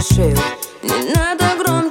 шею. Не надо громко